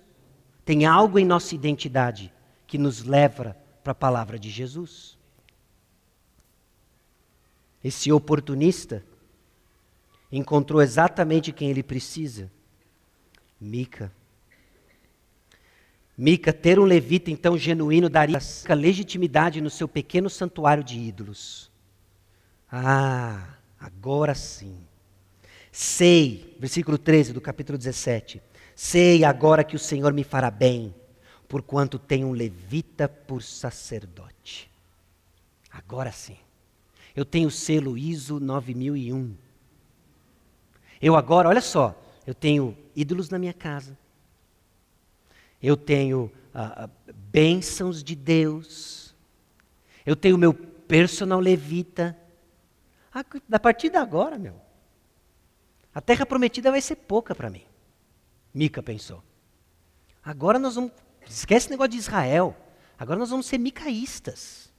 tem algo em nossa identidade que nos leva para a palavra de Jesus. Esse oportunista encontrou exatamente quem ele precisa: Mica. Mica, ter um levita então genuíno daria legitimidade no seu pequeno santuário de ídolos. Ah, agora sim. Sei, versículo 13 do capítulo 17. Sei agora que o Senhor me fará bem, porquanto tenho um levita por sacerdote. Agora sim. Eu tenho o selo ISO 9001. Eu agora, olha só, eu tenho ídolos na minha casa. Eu tenho ah, ah, bênçãos de Deus. Eu tenho meu personal levita. A, a partir de agora, meu, a terra prometida vai ser pouca para mim. Mica pensou. Agora nós vamos. Esquece o negócio de Israel. Agora nós vamos ser micaístas.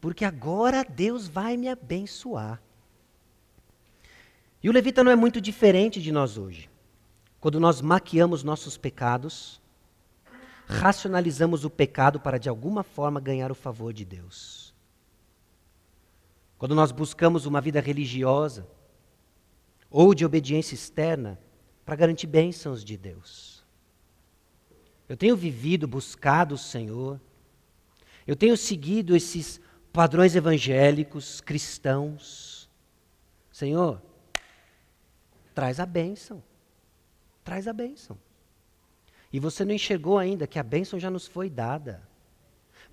Porque agora Deus vai me abençoar. E o levita não é muito diferente de nós hoje. Quando nós maquiamos nossos pecados, racionalizamos o pecado para de alguma forma ganhar o favor de Deus. Quando nós buscamos uma vida religiosa ou de obediência externa para garantir bênçãos de Deus. Eu tenho vivido, buscado o Senhor, eu tenho seguido esses padrões evangélicos, cristãos. Senhor, traz a bênção. Traz a bênção. E você não enxergou ainda que a bênção já nos foi dada.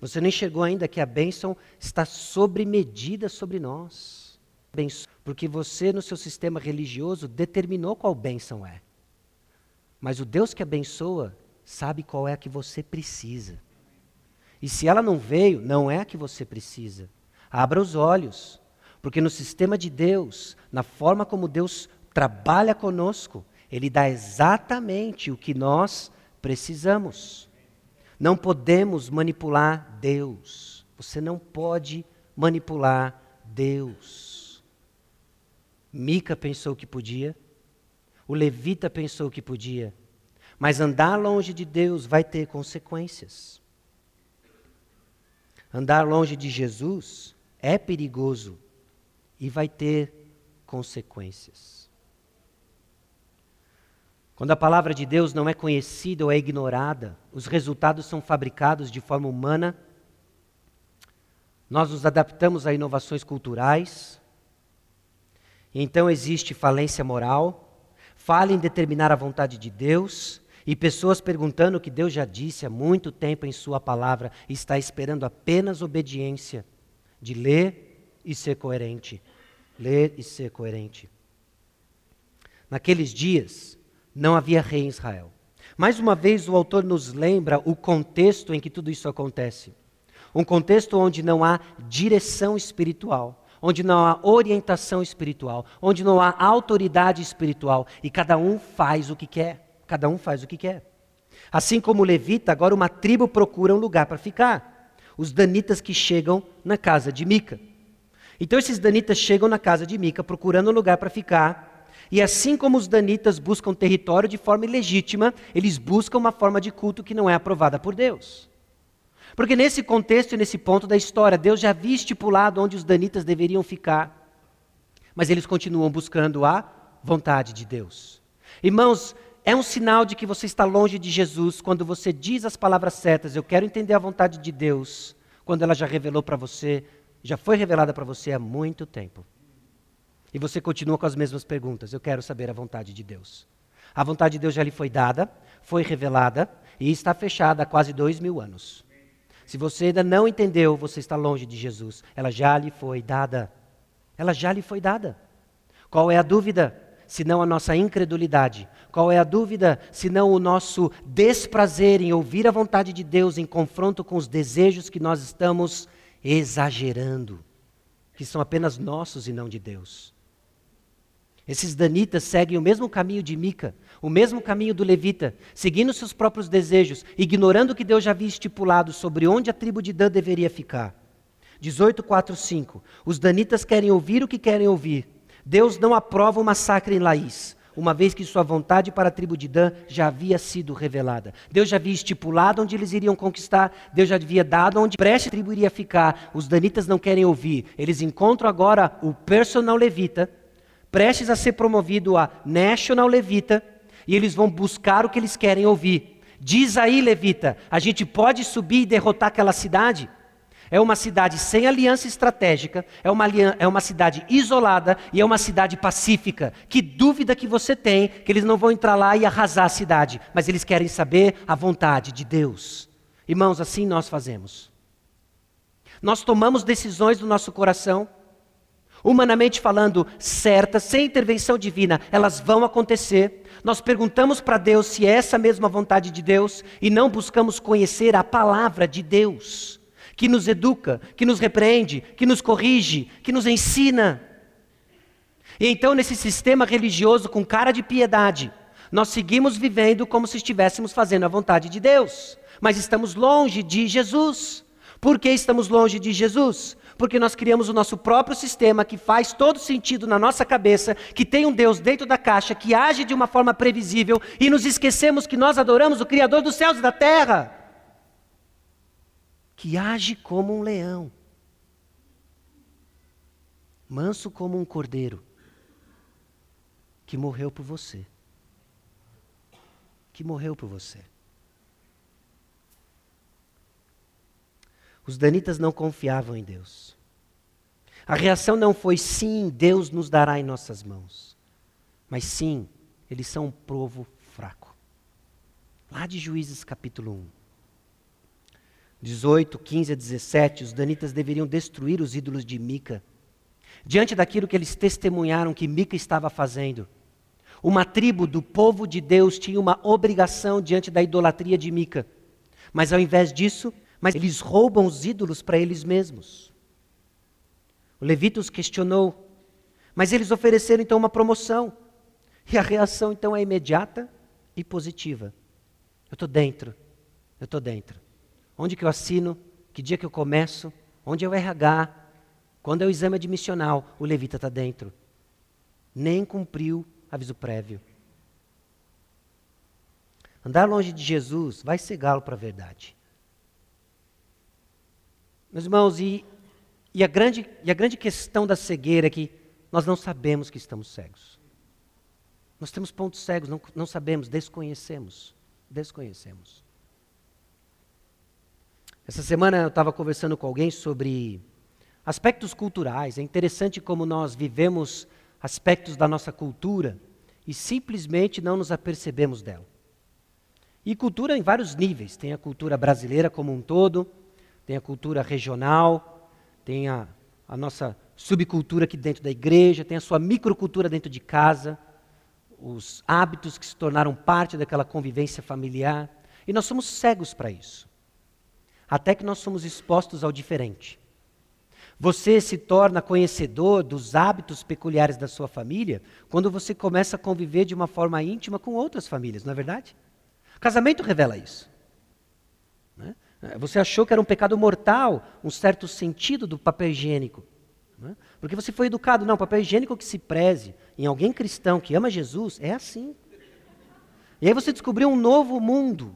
Você não enxergou ainda que a bênção está sobre medida sobre nós. Porque você, no seu sistema religioso, determinou qual bênção é. Mas o Deus que abençoa sabe qual é a que você precisa. E se ela não veio, não é a que você precisa. Abra os olhos. Porque no sistema de Deus, na forma como Deus trabalha conosco, ele dá exatamente o que nós precisamos. Não podemos manipular Deus. Você não pode manipular Deus. Mica pensou que podia, o levita pensou que podia, mas andar longe de Deus vai ter consequências. Andar longe de Jesus é perigoso e vai ter consequências. Quando a palavra de Deus não é conhecida ou é ignorada, os resultados são fabricados de forma humana. Nós nos adaptamos a inovações culturais. Então existe falência moral, falha em determinar a vontade de Deus, e pessoas perguntando o que Deus já disse há muito tempo em Sua palavra está esperando apenas obediência de ler e ser coerente. Ler e ser coerente. Naqueles dias, não havia rei em Israel. Mais uma vez, o autor nos lembra o contexto em que tudo isso acontece. Um contexto onde não há direção espiritual, onde não há orientação espiritual, onde não há autoridade espiritual e cada um faz o que quer. Cada um faz o que quer. Assim como o levita, agora uma tribo procura um lugar para ficar. Os danitas que chegam na casa de Mica. Então esses danitas chegam na casa de Mica procurando um lugar para ficar. E assim como os danitas buscam território de forma ilegítima, eles buscam uma forma de culto que não é aprovada por Deus. Porque nesse contexto e nesse ponto da história, Deus já havia estipulado onde os danitas deveriam ficar. Mas eles continuam buscando a vontade de Deus. Irmãos, é um sinal de que você está longe de Jesus quando você diz as palavras certas, eu quero entender a vontade de Deus, quando ela já revelou para você, já foi revelada para você há muito tempo. E você continua com as mesmas perguntas, eu quero saber a vontade de Deus. A vontade de Deus já lhe foi dada, foi revelada e está fechada há quase dois mil anos. Se você ainda não entendeu, você está longe de Jesus. Ela já lhe foi dada. Ela já lhe foi dada. Qual é a dúvida? senão a nossa incredulidade? Qual é a dúvida, senão o nosso desprazer em ouvir a vontade de Deus em confronto com os desejos que nós estamos exagerando, que são apenas nossos e não de Deus? Esses danitas seguem o mesmo caminho de Mica, o mesmo caminho do levita, seguindo seus próprios desejos, ignorando o que Deus já havia estipulado sobre onde a tribo de Dan deveria ficar. 18, 4, 5. Os danitas querem ouvir o que querem ouvir, Deus não aprova o massacre em Laís, uma vez que sua vontade para a tribo de Dan já havia sido revelada. Deus já havia estipulado onde eles iriam conquistar, Deus já havia dado onde preste a tribo iria ficar. Os danitas não querem ouvir. Eles encontram agora o personal levita, prestes a ser promovido a national levita, e eles vão buscar o que eles querem ouvir. Diz aí, levita, a gente pode subir e derrotar aquela cidade? É uma cidade sem aliança estratégica, é uma, é uma cidade isolada e é uma cidade pacífica. Que dúvida que você tem que eles não vão entrar lá e arrasar a cidade, mas eles querem saber a vontade de Deus. Irmãos, assim nós fazemos. Nós tomamos decisões do nosso coração, humanamente falando, certas, sem intervenção divina, elas vão acontecer. Nós perguntamos para Deus se é essa mesma vontade de Deus e não buscamos conhecer a palavra de Deus que nos educa, que nos repreende, que nos corrige, que nos ensina. E então, nesse sistema religioso com cara de piedade, nós seguimos vivendo como se estivéssemos fazendo a vontade de Deus, mas estamos longe de Jesus. Por que estamos longe de Jesus? Porque nós criamos o nosso próprio sistema que faz todo sentido na nossa cabeça, que tem um Deus dentro da caixa, que age de uma forma previsível e nos esquecemos que nós adoramos o Criador dos céus e da terra que age como um leão, manso como um cordeiro, que morreu por você. Que morreu por você. Os danitas não confiavam em Deus. A reação não foi sim, Deus nos dará em nossas mãos. Mas sim, eles são um povo fraco. Lá de Juízes capítulo 1. 18, 15 a 17, os danitas deveriam destruir os ídolos de Mica. Diante daquilo que eles testemunharam que Mica estava fazendo, uma tribo do povo de Deus tinha uma obrigação diante da idolatria de Mica. Mas ao invés disso, mas eles roubam os ídolos para eles mesmos. O levita os questionou, mas eles ofereceram então uma promoção. E a reação então é imediata e positiva. Eu estou dentro, eu estou dentro. Onde que eu assino? Que dia que eu começo? Onde é o RH? Quando é o exame admissional? O levita está dentro. Nem cumpriu aviso prévio. Andar longe de Jesus vai cegá-lo para a verdade. Meus irmãos, e, E a grande, e a grande questão da cegueira é que nós não sabemos que estamos cegos. Nós temos pontos cegos, não, não sabemos, desconhecemos. Desconhecemos. Essa semana eu estava conversando com alguém sobre aspectos culturais. É interessante como nós vivemos aspectos da nossa cultura e simplesmente não nos apercebemos dela. E cultura em vários níveis. Tem a cultura brasileira como um todo, tem a cultura regional, tem a, a nossa subcultura aqui dentro da igreja, tem a sua microcultura dentro de casa, os hábitos que se tornaram parte daquela convivência familiar. E nós somos cegos para isso. Até que nós somos expostos ao diferente. Você se torna conhecedor dos hábitos peculiares da sua família quando você começa a conviver de uma forma íntima com outras famílias, não é verdade? Casamento revela isso. Né? Você achou que era um pecado mortal, um certo sentido do papel higiênico. Né? Porque você foi educado, não, papel higiênico que se preze em alguém cristão que ama Jesus é assim. E aí você descobriu um novo mundo,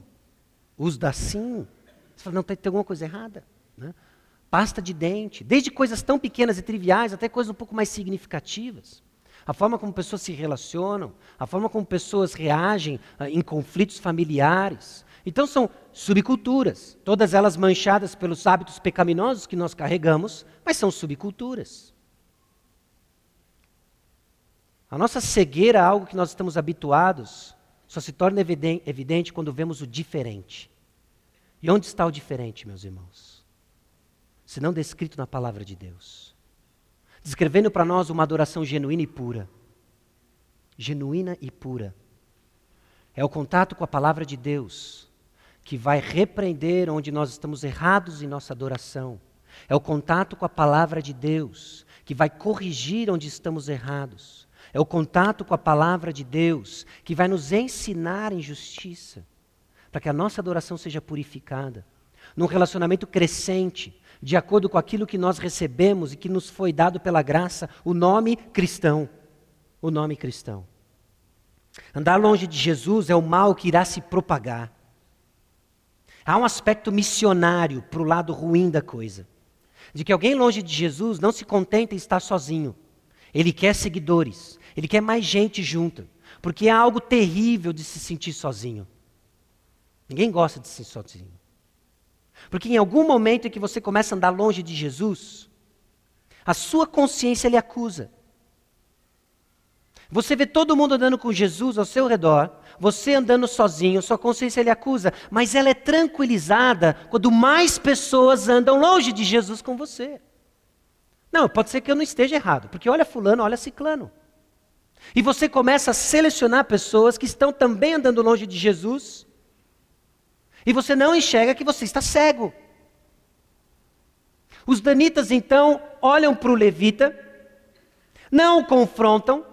os da sim. Você fala, não, tem, tem alguma coisa errada. Né? Pasta de dente, desde coisas tão pequenas e triviais até coisas um pouco mais significativas. A forma como pessoas se relacionam, a forma como pessoas reagem uh, em conflitos familiares. Então são subculturas, todas elas manchadas pelos hábitos pecaminosos que nós carregamos, mas são subculturas. A nossa cegueira a algo que nós estamos habituados só se torna evidente quando vemos o diferente. E onde está o diferente, meus irmãos? Se não descrito na palavra de Deus. Descrevendo para nós uma adoração genuína e pura. Genuína e pura. É o contato com a palavra de Deus que vai repreender onde nós estamos errados em nossa adoração. É o contato com a palavra de Deus que vai corrigir onde estamos errados. É o contato com a palavra de Deus que vai nos ensinar em justiça, para que a nossa adoração seja purificada. Num relacionamento crescente, de acordo com aquilo que nós recebemos e que nos foi dado pela graça, o nome cristão. O nome cristão. Andar longe de Jesus é o mal que irá se propagar. Há um aspecto missionário para o lado ruim da coisa. De que alguém longe de Jesus não se contenta em estar sozinho. Ele quer seguidores. Ele quer mais gente junto. Porque é algo terrível de se sentir sozinho. Ninguém gosta de ser sozinho. Porque em algum momento em que você começa a andar longe de Jesus, a sua consciência lhe acusa. Você vê todo mundo andando com Jesus ao seu redor, você andando sozinho, sua consciência lhe acusa, mas ela é tranquilizada quando mais pessoas andam longe de Jesus com você. Não, pode ser que eu não esteja errado, porque olha fulano, olha ciclano. E você começa a selecionar pessoas que estão também andando longe de Jesus, e você não enxerga que você está cego. Os danitas então olham para o levita, não o confrontam,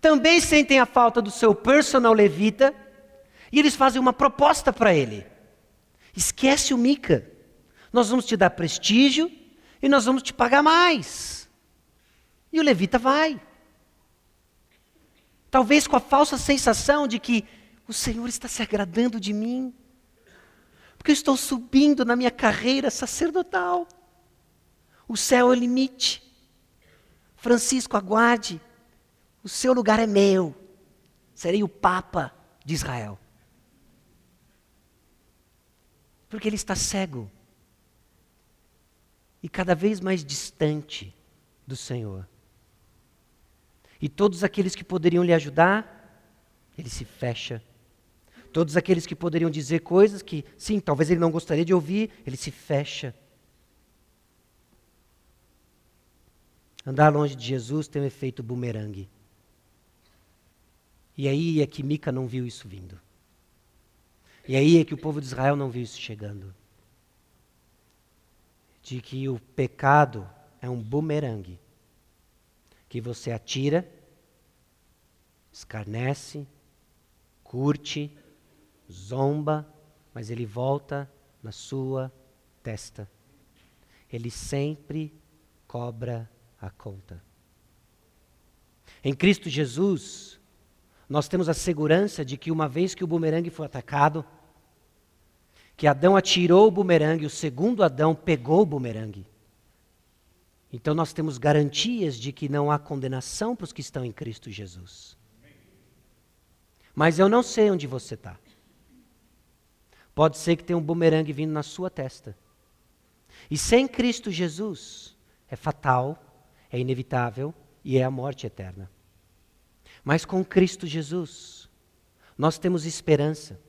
também sentem a falta do seu personal levita, e eles fazem uma proposta para ele. Esquece o Mica. Nós vamos te dar prestígio e nós vamos te pagar mais. E o levita vai. Talvez com a falsa sensação de que o Senhor está se agradando de mim, porque eu estou subindo na minha carreira sacerdotal. O céu é o limite. Francisco, aguarde. O seu lugar é meu. Serei o Papa de Israel. Porque ele está cego e cada vez mais distante do Senhor. E todos aqueles que poderiam lhe ajudar, ele se fecha. Todos aqueles que poderiam dizer coisas que, sim, talvez ele não gostaria de ouvir, ele se fecha. Andar longe de Jesus tem um efeito bumerangue. E aí é que Mica não viu isso vindo. E aí é que o povo de Israel não viu isso chegando. De que o pecado é um bumerangue que você atira, escarnece, curte, zomba, mas ele volta na sua testa. Ele sempre cobra a conta. Em Cristo Jesus, nós temos a segurança de que uma vez que o bumerangue foi atacado, que Adão atirou o bumerangue, o segundo Adão pegou o bumerangue. Então nós temos garantias de que não há condenação para os que estão em Cristo Jesus. Mas eu não sei onde você está. Pode ser que tenha um bumerangue vindo na sua testa. E sem Cristo Jesus é fatal, é inevitável e é a morte eterna. Mas com Cristo Jesus, nós temos esperança.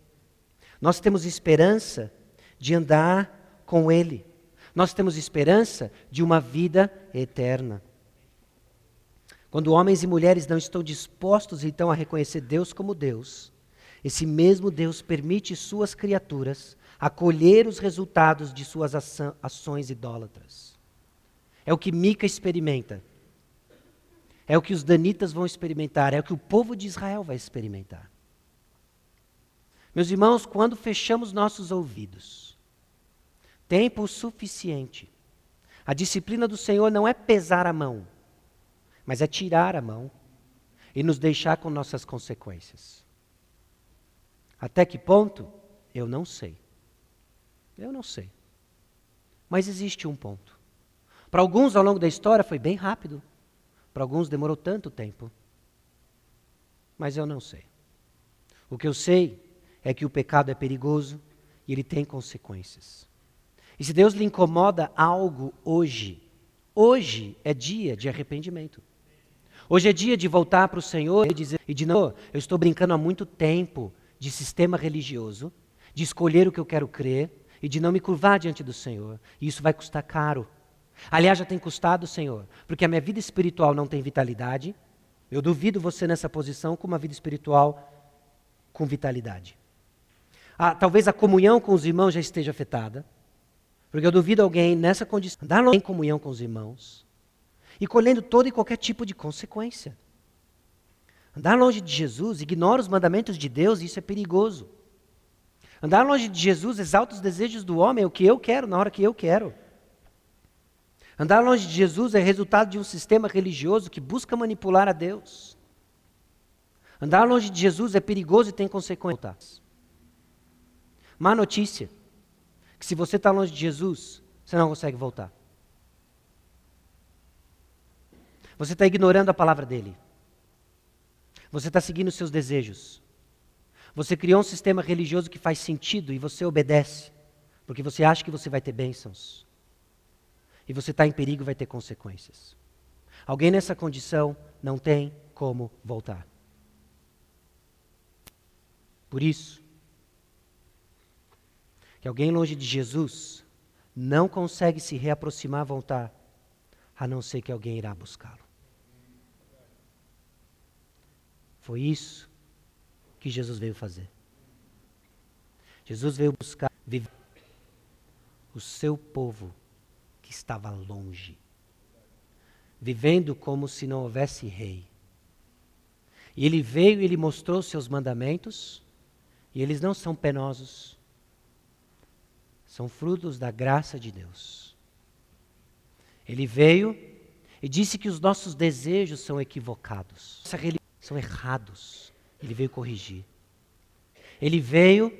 Nós temos esperança de andar com Ele. Nós temos esperança de uma vida eterna. Quando homens e mulheres não estão dispostos então a reconhecer Deus como Deus, esse mesmo Deus permite suas criaturas acolher os resultados de suas ações idólatras. É o que Mica experimenta. É o que os danitas vão experimentar, é o que o povo de Israel vai experimentar. Meus irmãos, quando fechamos nossos ouvidos, tempo suficiente, a disciplina do Senhor não é pesar a mão, mas é tirar a mão e nos deixar com nossas consequências. Até que ponto? Eu não sei. Eu não sei. Mas existe um ponto. Para alguns, ao longo da história, foi bem rápido. Para alguns, demorou tanto tempo. Mas eu não sei. O que eu sei é que o pecado é perigoso e ele tem consequências. E se Deus lhe incomoda algo hoje, hoje é dia de arrependimento. Hoje é dia de voltar para o Senhor e dizer, e de não, eu estou brincando há muito tempo de sistema religioso, de escolher o que eu quero crer e de não me curvar diante do Senhor. E isso vai custar caro. Aliás, já tem custado, Senhor, porque a minha vida espiritual não tem vitalidade. Eu duvido você nessa posição com uma vida espiritual com vitalidade. Ah, talvez a comunhão com os irmãos já esteja afetada, porque eu duvido alguém nessa condição andar em comunhão com os irmãos e colhendo todo e qualquer tipo de consequência. Andar longe de Jesus ignora os mandamentos de Deus e isso é perigoso. Andar longe de Jesus exalta os desejos do homem, é o que eu quero, na hora que eu quero. Andar longe de Jesus é resultado de um sistema religioso que busca manipular a Deus. Andar longe de Jesus é perigoso e tem consequências. Má notícia: que se você está longe de Jesus, você não consegue voltar. Você está ignorando a palavra dele. Você está seguindo seus desejos. Você criou um sistema religioso que faz sentido e você obedece, porque você acha que você vai ter bênçãos. E você está em perigo vai ter consequências. Alguém nessa condição não tem como voltar. Por isso, que alguém longe de Jesus não consegue se reaproximar, voltar, a não ser que alguém irá buscá-lo. Foi isso que Jesus veio fazer. Jesus veio buscar viver o seu povo que estava longe, vivendo como se não houvesse rei. E ele veio e ele mostrou seus mandamentos, e eles não são penosos, são frutos da graça de Deus. Ele veio e disse que os nossos desejos são equivocados. São errados. Ele veio corrigir. Ele veio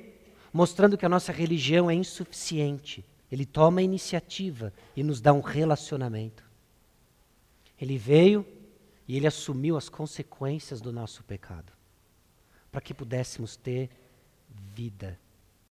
mostrando que a nossa religião é insuficiente. Ele toma a iniciativa e nos dá um relacionamento. Ele veio e ele assumiu as consequências do nosso pecado, para que pudéssemos ter vida